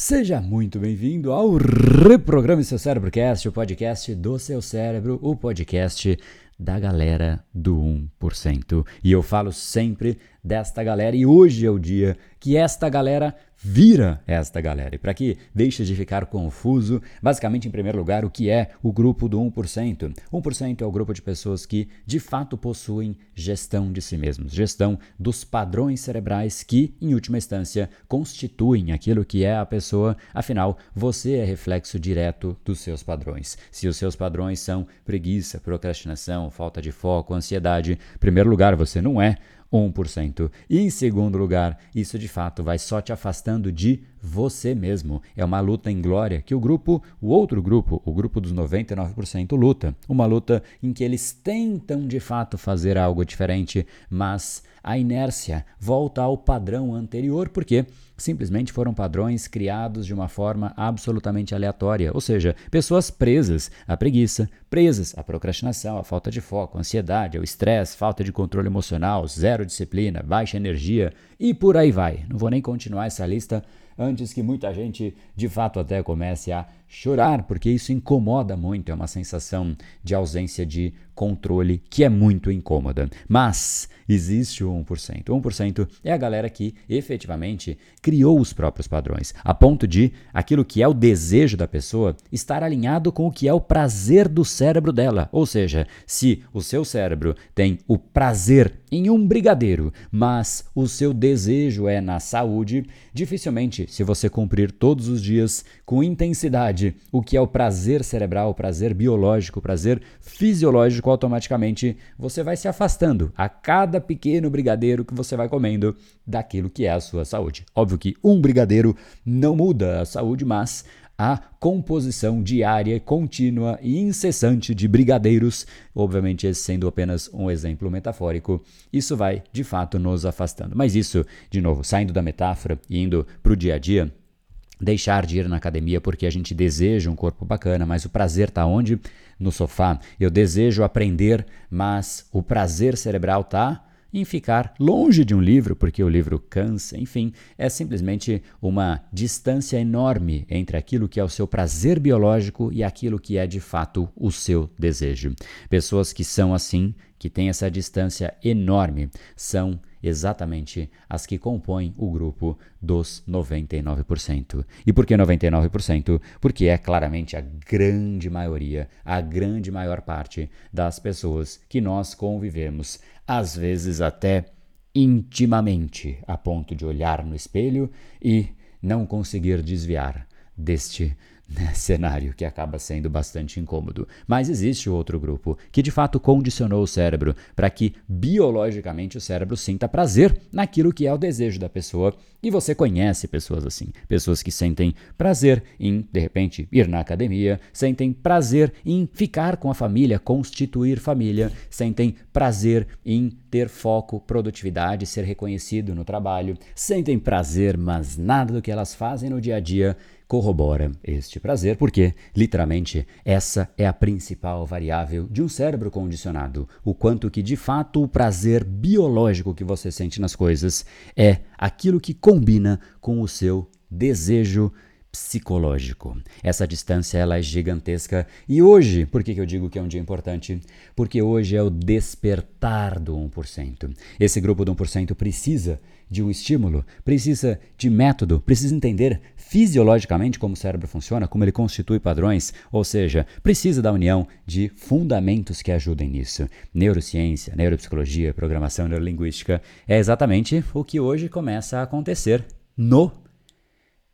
Seja muito bem-vindo ao Reprograme Seu Cérebrocast, o podcast do seu cérebro, o podcast da galera do 1%. E eu falo sempre desta galera e hoje é o dia que esta galera vira esta galera. E para que deixe de ficar confuso, basicamente, em primeiro lugar, o que é o grupo do 1%? 1% é o grupo de pessoas que de fato possuem gestão de si mesmos, gestão dos padrões cerebrais que, em última instância, constituem aquilo que é a pessoa. Afinal, você é reflexo direto dos seus padrões. Se os seus padrões são preguiça, procrastinação, falta de foco, ansiedade, em primeiro lugar, você não é 1%. E em segundo lugar, isso de fato vai só te afastando de você mesmo. É uma luta em glória que o grupo, o outro grupo, o grupo dos 99% luta. Uma luta em que eles tentam de fato fazer algo diferente, mas a inércia volta ao padrão anterior porque simplesmente foram padrões criados de uma forma absolutamente aleatória, ou seja, pessoas presas à preguiça, presas à procrastinação, à falta de foco, ansiedade, ao estresse, falta de controle emocional, zero disciplina, baixa energia e por aí vai. Não vou nem continuar essa lista antes que muita gente de fato até comece a chorar, porque isso incomoda muito, é uma sensação de ausência de controle que é muito incômoda. Mas existe o 1%. O 1% é a galera que efetivamente criou os próprios padrões, a ponto de aquilo que é o desejo da pessoa estar alinhado com o que é o prazer do cérebro dela. Ou seja, se o seu cérebro tem o prazer em um brigadeiro, mas o seu desejo é na saúde, dificilmente, se você cumprir todos os dias com intensidade o que é o prazer cerebral, o prazer biológico, o prazer fisiológico, automaticamente você vai se afastando a cada pequeno brigadeiro que você vai comendo daquilo que é a sua saúde. Óbvio que um brigadeiro não muda a saúde, mas a composição diária, contínua e incessante de brigadeiros, obviamente esse sendo apenas um exemplo metafórico, isso vai de fato nos afastando. Mas isso, de novo, saindo da metáfora e indo para o dia a dia, deixar de ir na academia porque a gente deseja um corpo bacana, mas o prazer está onde? No sofá. Eu desejo aprender, mas o prazer cerebral está em ficar longe de um livro, porque o livro cansa, enfim, é simplesmente uma distância enorme entre aquilo que é o seu prazer biológico e aquilo que é de fato o seu desejo. Pessoas que são assim, que têm essa distância enorme, são exatamente as que compõem o grupo dos 99%. E por que 99%? Porque é claramente a grande maioria, a grande maior parte das pessoas que nós convivemos às vezes até intimamente, a ponto de olhar no espelho e não conseguir desviar deste né, cenário que acaba sendo bastante incômodo. Mas existe outro grupo que de fato condicionou o cérebro para que biologicamente o cérebro sinta prazer naquilo que é o desejo da pessoa. E você conhece pessoas assim, pessoas que sentem prazer em, de repente, ir na academia, sentem prazer em ficar com a família, constituir família, sentem prazer em ter foco, produtividade, ser reconhecido no trabalho, sentem prazer, mas nada do que elas fazem no dia a dia corrobora este prazer, porque, literalmente, essa é a principal variável de um cérebro condicionado. O quanto que, de fato, o prazer biológico que você sente nas coisas é aquilo que combina com o seu desejo psicológico. Essa distância ela é gigantesca e hoje, por que, que eu digo que é um dia importante? Porque hoje é o despertar do 1%. Esse grupo do 1% precisa de um estímulo, precisa de método, precisa entender fisiologicamente como o cérebro funciona, como ele constitui padrões, ou seja, precisa da união de fundamentos que ajudem nisso. Neurociência, neuropsicologia, programação neurolinguística é exatamente o que hoje começa a acontecer no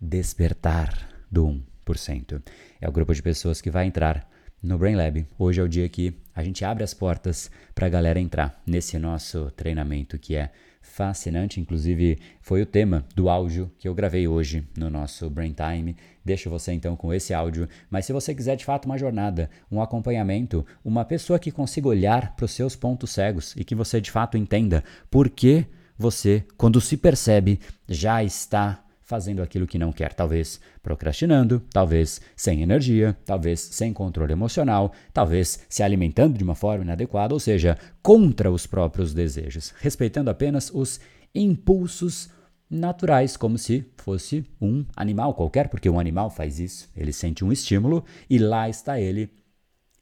despertar do 1%. É o grupo de pessoas que vai entrar no Brain Lab. Hoje é o dia que a gente abre as portas para a galera entrar nesse nosso treinamento que é fascinante. Inclusive, foi o tema do áudio que eu gravei hoje no nosso Brain Time. Deixo você então com esse áudio. Mas se você quiser de fato uma jornada, um acompanhamento, uma pessoa que consiga olhar para os seus pontos cegos e que você de fato entenda por que você, quando se percebe, já está fazendo aquilo que não quer, talvez procrastinando, talvez sem energia, talvez sem controle emocional, talvez se alimentando de uma forma inadequada, ou seja, contra os próprios desejos, respeitando apenas os impulsos naturais, como se fosse um animal qualquer, porque um animal faz isso. Ele sente um estímulo e lá está ele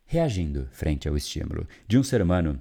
reagindo frente ao estímulo. De um ser humano,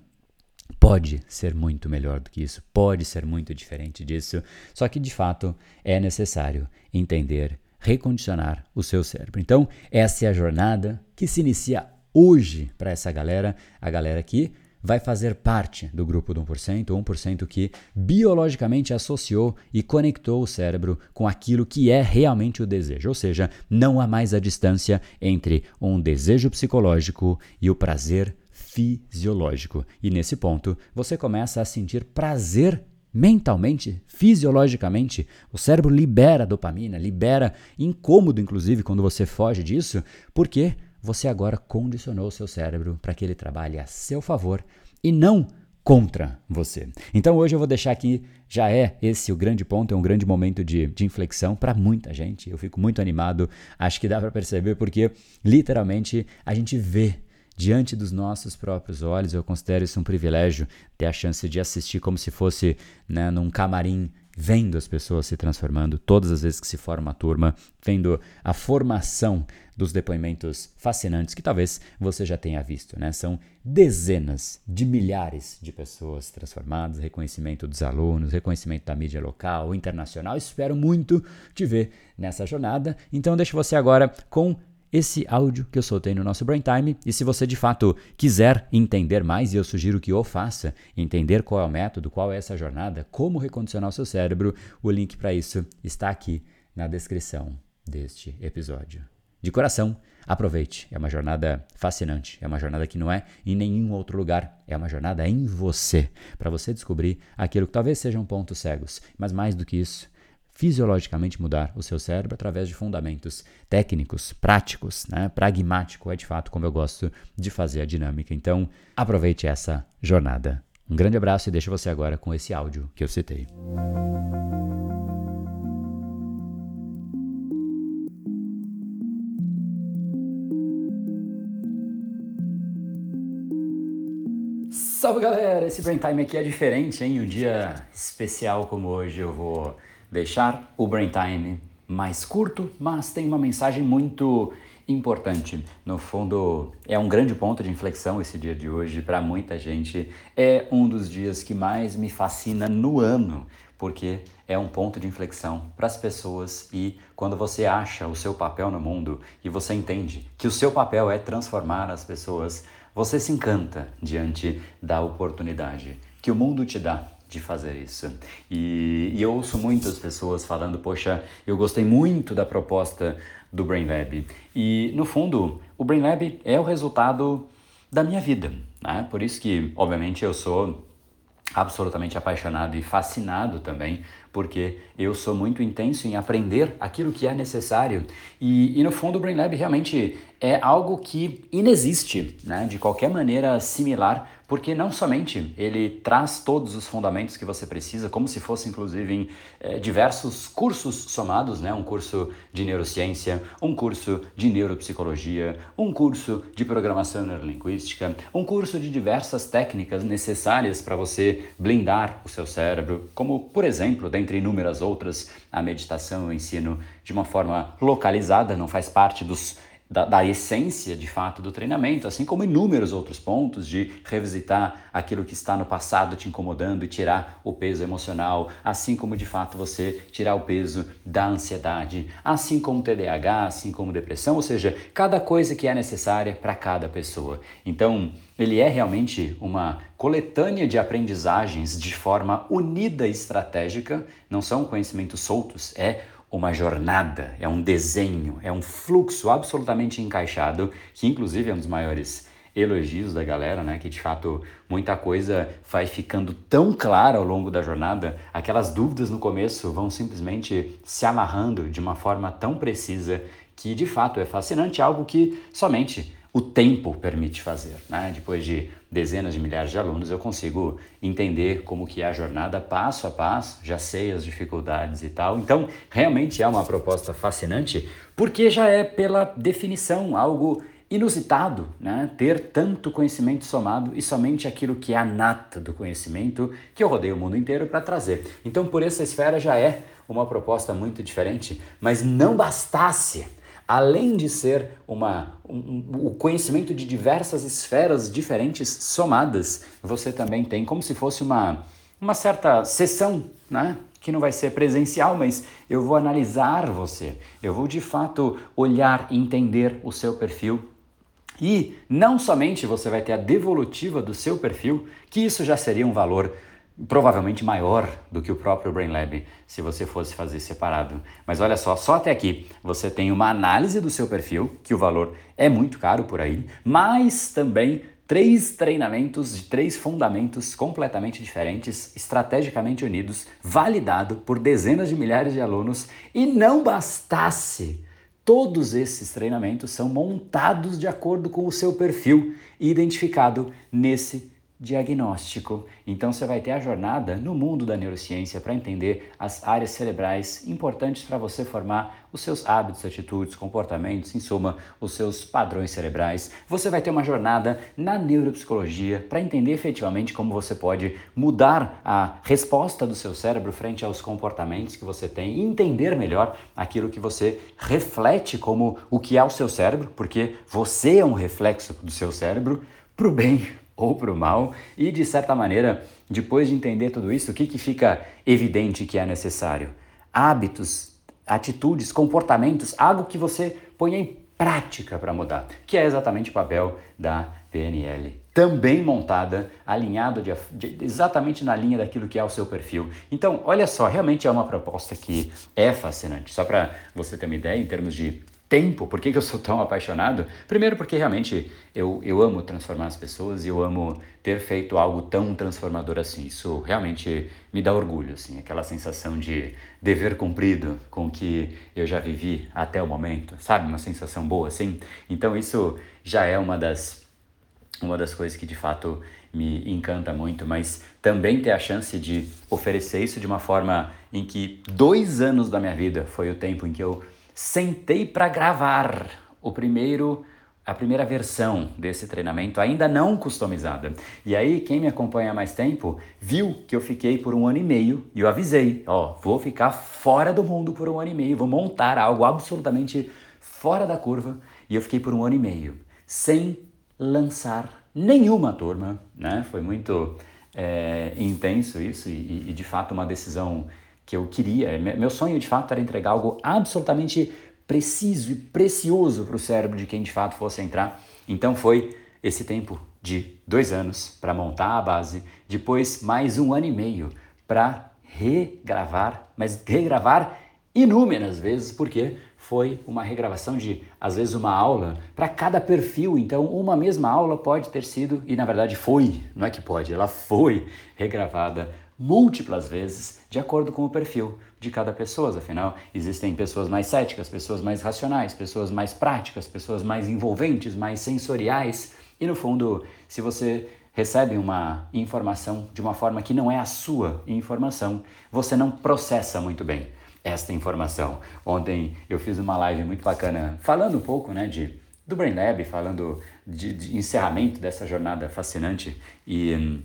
pode ser muito melhor do que isso, pode ser muito diferente disso, só que de fato é necessário entender, recondicionar o seu cérebro. Então, essa é a jornada que se inicia hoje para essa galera, a galera que vai fazer parte do grupo do 1%, 1% que biologicamente associou e conectou o cérebro com aquilo que é realmente o desejo. Ou seja, não há mais a distância entre um desejo psicológico e o prazer fisiológico. E nesse ponto, você começa a sentir prazer mentalmente, fisiologicamente. O cérebro libera dopamina, libera incômodo, inclusive, quando você foge disso, porque você agora condicionou seu cérebro para que ele trabalhe a seu favor e não contra você. Então hoje eu vou deixar aqui, já é esse o grande ponto, é um grande momento de, de inflexão para muita gente. Eu fico muito animado, acho que dá para perceber, porque literalmente a gente vê diante dos nossos próprios olhos. Eu considero isso um privilégio ter a chance de assistir como se fosse né, num camarim vendo as pessoas se transformando todas as vezes que se forma a turma, vendo a formação dos depoimentos fascinantes que talvez você já tenha visto, né? São dezenas de milhares de pessoas transformadas, reconhecimento dos alunos, reconhecimento da mídia local, internacional. Espero muito te ver nessa jornada. Então deixo você agora com esse áudio que eu soltei no nosso Brain Time. E se você de fato quiser entender mais, e eu sugiro que o faça, entender qual é o método, qual é essa jornada, como recondicionar o seu cérebro, o link para isso está aqui na descrição deste episódio. De coração, aproveite. É uma jornada fascinante. É uma jornada que não é em nenhum outro lugar. É uma jornada em você, para você descobrir aquilo que talvez sejam pontos cegos, mas mais do que isso, fisiologicamente mudar o seu cérebro através de fundamentos técnicos, práticos, né? pragmático é de fato como eu gosto de fazer a dinâmica. Então, aproveite essa jornada. Um grande abraço e deixo você agora com esse áudio que eu citei. Salve galera, esse Brain Time aqui é diferente, hein? Um dia especial como hoje eu vou deixar o Brain Time mais curto, mas tem uma mensagem muito importante. No fundo, é um grande ponto de inflexão esse dia de hoje para muita gente. É um dos dias que mais me fascina no ano, porque é um ponto de inflexão para as pessoas e quando você acha o seu papel no mundo e você entende que o seu papel é transformar as pessoas, você se encanta diante da oportunidade que o mundo te dá de fazer isso. E, e, eu ouço muitas pessoas falando: Poxa, eu gostei muito da proposta do Brain Lab. E no fundo, o Brain Lab é o resultado da minha vida. Né? Por isso que, obviamente, eu sou absolutamente apaixonado e fascinado também, porque eu sou muito intenso em aprender aquilo que é necessário. E, e no fundo, o Brain Lab realmente é algo que inexiste, né? de qualquer maneira similar porque não somente ele traz todos os fundamentos que você precisa, como se fosse inclusive em é, diversos cursos somados, né? um curso de neurociência, um curso de neuropsicologia, um curso de programação neurolinguística, um curso de diversas técnicas necessárias para você blindar o seu cérebro, como por exemplo, dentre inúmeras outras, a meditação eu ensino de uma forma localizada, não faz parte dos da, da, essência de fato do treinamento, assim como inúmeros outros pontos de revisitar aquilo que está no passado te incomodando e tirar o peso emocional, assim como de fato você tirar o peso da ansiedade, assim como TDAH, assim como depressão, ou seja, cada coisa que é necessária para cada pessoa. Então, ele é realmente uma coletânea de aprendizagens de forma unida e estratégica, não são conhecimentos soltos, é uma jornada, é um desenho, é um fluxo absolutamente encaixado, que inclusive é um dos maiores elogios da galera, né? Que de fato muita coisa vai ficando tão clara ao longo da jornada, aquelas dúvidas no começo vão simplesmente se amarrando de uma forma tão precisa que de fato é fascinante, algo que somente o tempo permite fazer. Né? Depois de dezenas de milhares de alunos, eu consigo entender como que é a jornada passo a passo, já sei as dificuldades e tal. Então, realmente é uma proposta fascinante, porque já é pela definição algo inusitado né? ter tanto conhecimento somado e somente aquilo que é a nata do conhecimento que eu rodei o mundo inteiro para trazer. Então, por essa esfera já é uma proposta muito diferente, mas não bastasse além de ser uma, um, o conhecimento de diversas esferas diferentes somadas, você também tem como se fosse uma, uma certa sessão, né? que não vai ser presencial, mas eu vou analisar você, eu vou de fato olhar entender o seu perfil. E não somente você vai ter a devolutiva do seu perfil, que isso já seria um valor provavelmente maior do que o próprio Brain Lab se você fosse fazer separado. Mas olha só, só até aqui você tem uma análise do seu perfil, que o valor é muito caro por aí, mas também três treinamentos de três fundamentos completamente diferentes, estrategicamente unidos, validado por dezenas de milhares de alunos e não bastasse Todos esses treinamentos são montados de acordo com o seu perfil identificado nesse diagnóstico. Então você vai ter a jornada no mundo da neurociência para entender as áreas cerebrais importantes para você formar os seus hábitos, atitudes, comportamentos, em suma, os seus padrões cerebrais. Você vai ter uma jornada na neuropsicologia para entender efetivamente como você pode mudar a resposta do seu cérebro frente aos comportamentos que você tem e entender melhor aquilo que você reflete como o que é o seu cérebro, porque você é um reflexo do seu cérebro para o bem ou para o mal, e de certa maneira, depois de entender tudo isso, o que, que fica evidente que é necessário? Hábitos, atitudes, comportamentos, algo que você põe em prática para mudar, que é exatamente o papel da PNL. Também montada, de, exatamente na linha daquilo que é o seu perfil. Então, olha só, realmente é uma proposta que é fascinante. Só para você ter uma ideia, em termos de tempo, por que, que eu sou tão apaixonado? Primeiro porque realmente eu, eu amo transformar as pessoas e eu amo ter feito algo tão transformador assim. Isso realmente me dá orgulho, assim, aquela sensação de dever cumprido com que eu já vivi até o momento, sabe? Uma sensação boa, assim. Então isso já é uma das, uma das coisas que de fato me encanta muito, mas também ter a chance de oferecer isso de uma forma em que dois anos da minha vida foi o tempo em que eu sentei para gravar o primeiro a primeira versão desse treinamento, ainda não customizada. E aí, quem me acompanha há mais tempo, viu que eu fiquei por um ano e meio e eu avisei: ó, vou ficar fora do mundo por um ano e meio, vou montar algo absolutamente fora da curva. E eu fiquei por um ano e meio, sem lançar nenhuma turma, né? Foi muito é, intenso isso e, e, de fato, uma decisão que eu queria. Meu sonho de fato era entregar algo absolutamente preciso e precioso para o cérebro de quem de fato fosse entrar. Então foi esse tempo de dois anos para montar a base, depois mais um ano e meio para regravar, mas regravar inúmeras vezes, porque foi uma regravação de, às vezes, uma aula para cada perfil. Então, uma mesma aula pode ter sido, e na verdade foi, não é que pode, ela foi regravada múltiplas vezes de acordo com o perfil de cada pessoa. Afinal, existem pessoas mais céticas, pessoas mais racionais, pessoas mais práticas, pessoas mais envolventes, mais sensoriais. E no fundo, se você recebe uma informação de uma forma que não é a sua informação, você não processa muito bem esta informação. Ontem eu fiz uma live muito bacana falando um pouco né, de, do Brain Lab, falando de, de encerramento dessa jornada fascinante e hum,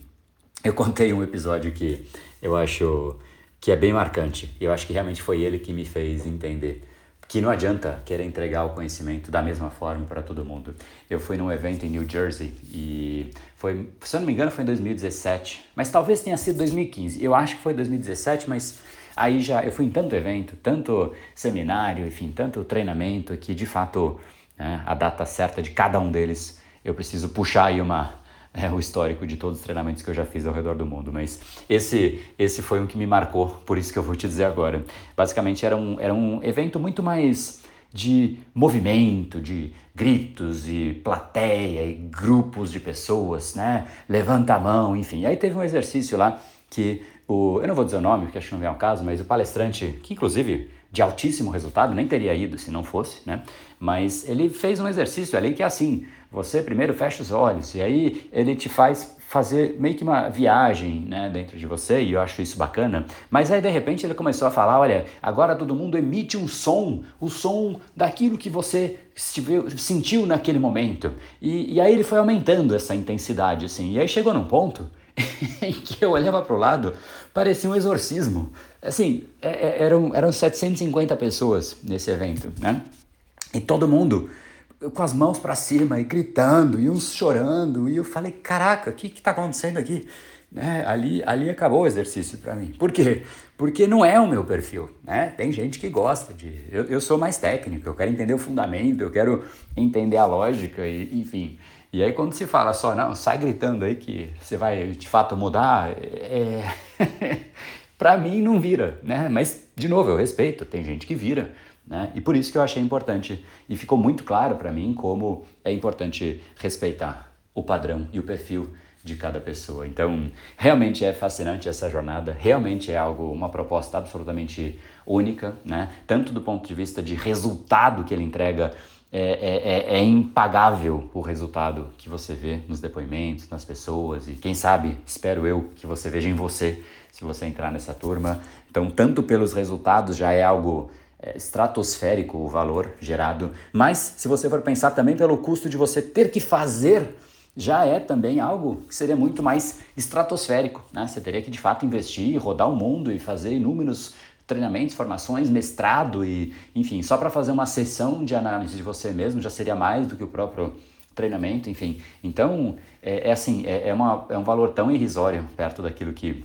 eu contei um episódio que eu acho que é bem marcante. Eu acho que realmente foi ele que me fez entender que não adianta querer entregar o conhecimento da mesma forma para todo mundo. Eu fui num evento em New Jersey e foi, se eu não me engano, foi em 2017, mas talvez tenha sido 2015. Eu acho que foi 2017, mas aí já eu fui em tanto evento, tanto seminário, enfim, tanto treinamento que de fato né, a data certa de cada um deles eu preciso puxar aí uma é, o histórico de todos os treinamentos que eu já fiz ao redor do mundo, mas esse, esse foi um que me marcou, por isso que eu vou te dizer agora. Basicamente era um, era um evento muito mais de movimento, de gritos e plateia e grupos de pessoas, né? Levanta a mão, enfim. E aí teve um exercício lá que o, eu não vou dizer o nome, porque acho que não vem ao caso, mas o palestrante, que inclusive de altíssimo resultado, nem teria ido se não fosse, né? Mas ele fez um exercício ali que é assim: você primeiro fecha os olhos e aí ele te faz fazer meio que uma viagem né, dentro de você, e eu acho isso bacana. Mas aí de repente ele começou a falar: olha, agora todo mundo emite um som, o som daquilo que você sentiu naquele momento. E, e aí ele foi aumentando essa intensidade, assim. E aí chegou num ponto em que eu olhava para o lado, parecia um exorcismo. Assim, é, é, eram, eram 750 pessoas nesse evento, né? E todo mundo com as mãos para cima e gritando, e uns chorando, e eu falei, caraca, o que está acontecendo aqui? Né? Ali, ali acabou o exercício para mim. Por quê? Porque não é o meu perfil, né? Tem gente que gosta de... Eu, eu sou mais técnico, eu quero entender o fundamento, eu quero entender a lógica, e, enfim... E aí quando se fala só, não, sai gritando aí que você vai de fato mudar, é... para mim não vira, né? Mas, de novo, eu respeito, tem gente que vira, né? E por isso que eu achei importante, e ficou muito claro para mim como é importante respeitar o padrão e o perfil de cada pessoa. Então, realmente é fascinante essa jornada, realmente é algo, uma proposta absolutamente única, né? Tanto do ponto de vista de resultado que ele entrega é, é, é, é, impagável o resultado que você vê nos depoimentos, nas pessoas e quem sabe, espero eu, que você veja em você se você entrar nessa turma. Então, tanto pelos resultados já é algo é, estratosférico o valor gerado, mas se você for pensar também pelo custo de você ter que fazer, já é também algo que seria muito mais estratosférico. Né? Você teria que de fato investir, rodar o mundo e fazer inúmeros treinamentos, formações, mestrado e, enfim, só para fazer uma sessão de análise de você mesmo já seria mais do que o próprio treinamento, enfim. Então, é, é assim, é, é, uma, é um valor tão irrisório perto daquilo que,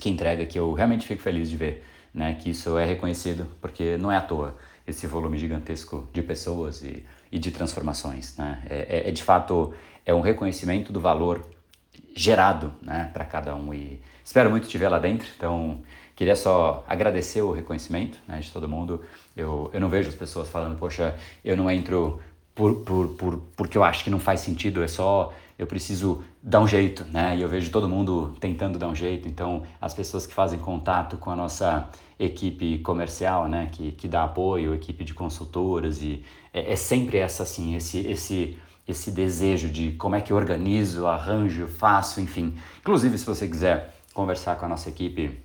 que entrega que eu realmente fico feliz de ver, né, que isso é reconhecido, porque não é à toa esse volume gigantesco de pessoas e, e de transformações, né? É, é, é de fato é um reconhecimento do valor gerado, né, para cada um e espero muito te ver lá dentro. Então, Queria só agradecer o reconhecimento né, de todo mundo. Eu, eu não vejo as pessoas falando, poxa, eu não entro por, por, por, porque eu acho que não faz sentido, é só eu preciso dar um jeito, né? E eu vejo todo mundo tentando dar um jeito. Então, as pessoas que fazem contato com a nossa equipe comercial, né, que, que dá apoio, equipe de consultoras e é, é sempre essa assim, esse esse esse desejo de como é que eu organizo, arranjo, faço, enfim. Inclusive, se você quiser conversar com a nossa equipe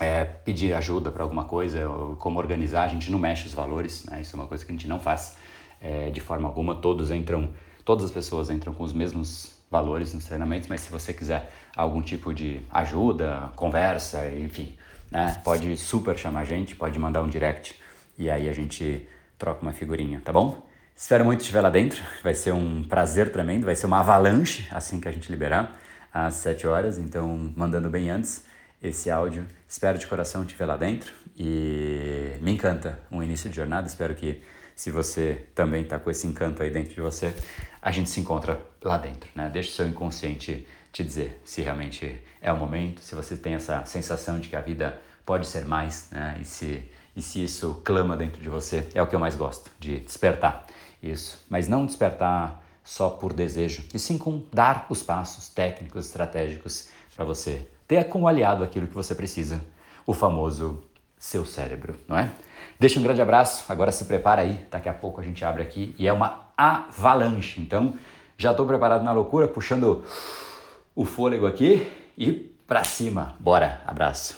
é, pedir ajuda para alguma coisa, como organizar, a gente não mexe os valores, né? isso é uma coisa que a gente não faz é, de forma alguma. Todos entram, todas as pessoas entram com os mesmos valores nos treinamentos, mas se você quiser algum tipo de ajuda, conversa, enfim, né? pode super chamar a gente, pode mandar um direct e aí a gente troca uma figurinha, tá bom? Espero muito estiver lá dentro, vai ser um prazer tremendo, vai ser uma avalanche assim que a gente liberar às 7 horas, então mandando bem antes esse áudio. Espero de coração te ver lá dentro e me encanta um início de jornada. Espero que se você também está com esse encanto aí dentro de você, a gente se encontra lá dentro, né? Deixa o seu inconsciente te dizer se realmente é o momento, se você tem essa sensação de que a vida pode ser mais, né? E se, e se isso clama dentro de você, é o que eu mais gosto, de despertar isso. Mas não despertar só por desejo, e sim com dar os passos técnicos, estratégicos para você ter como aliado aquilo que você precisa, o famoso seu cérebro, não é? Deixa um grande abraço, agora se prepara aí, daqui a pouco a gente abre aqui e é uma avalanche, então já estou preparado na loucura, puxando o fôlego aqui e para cima, bora, abraço.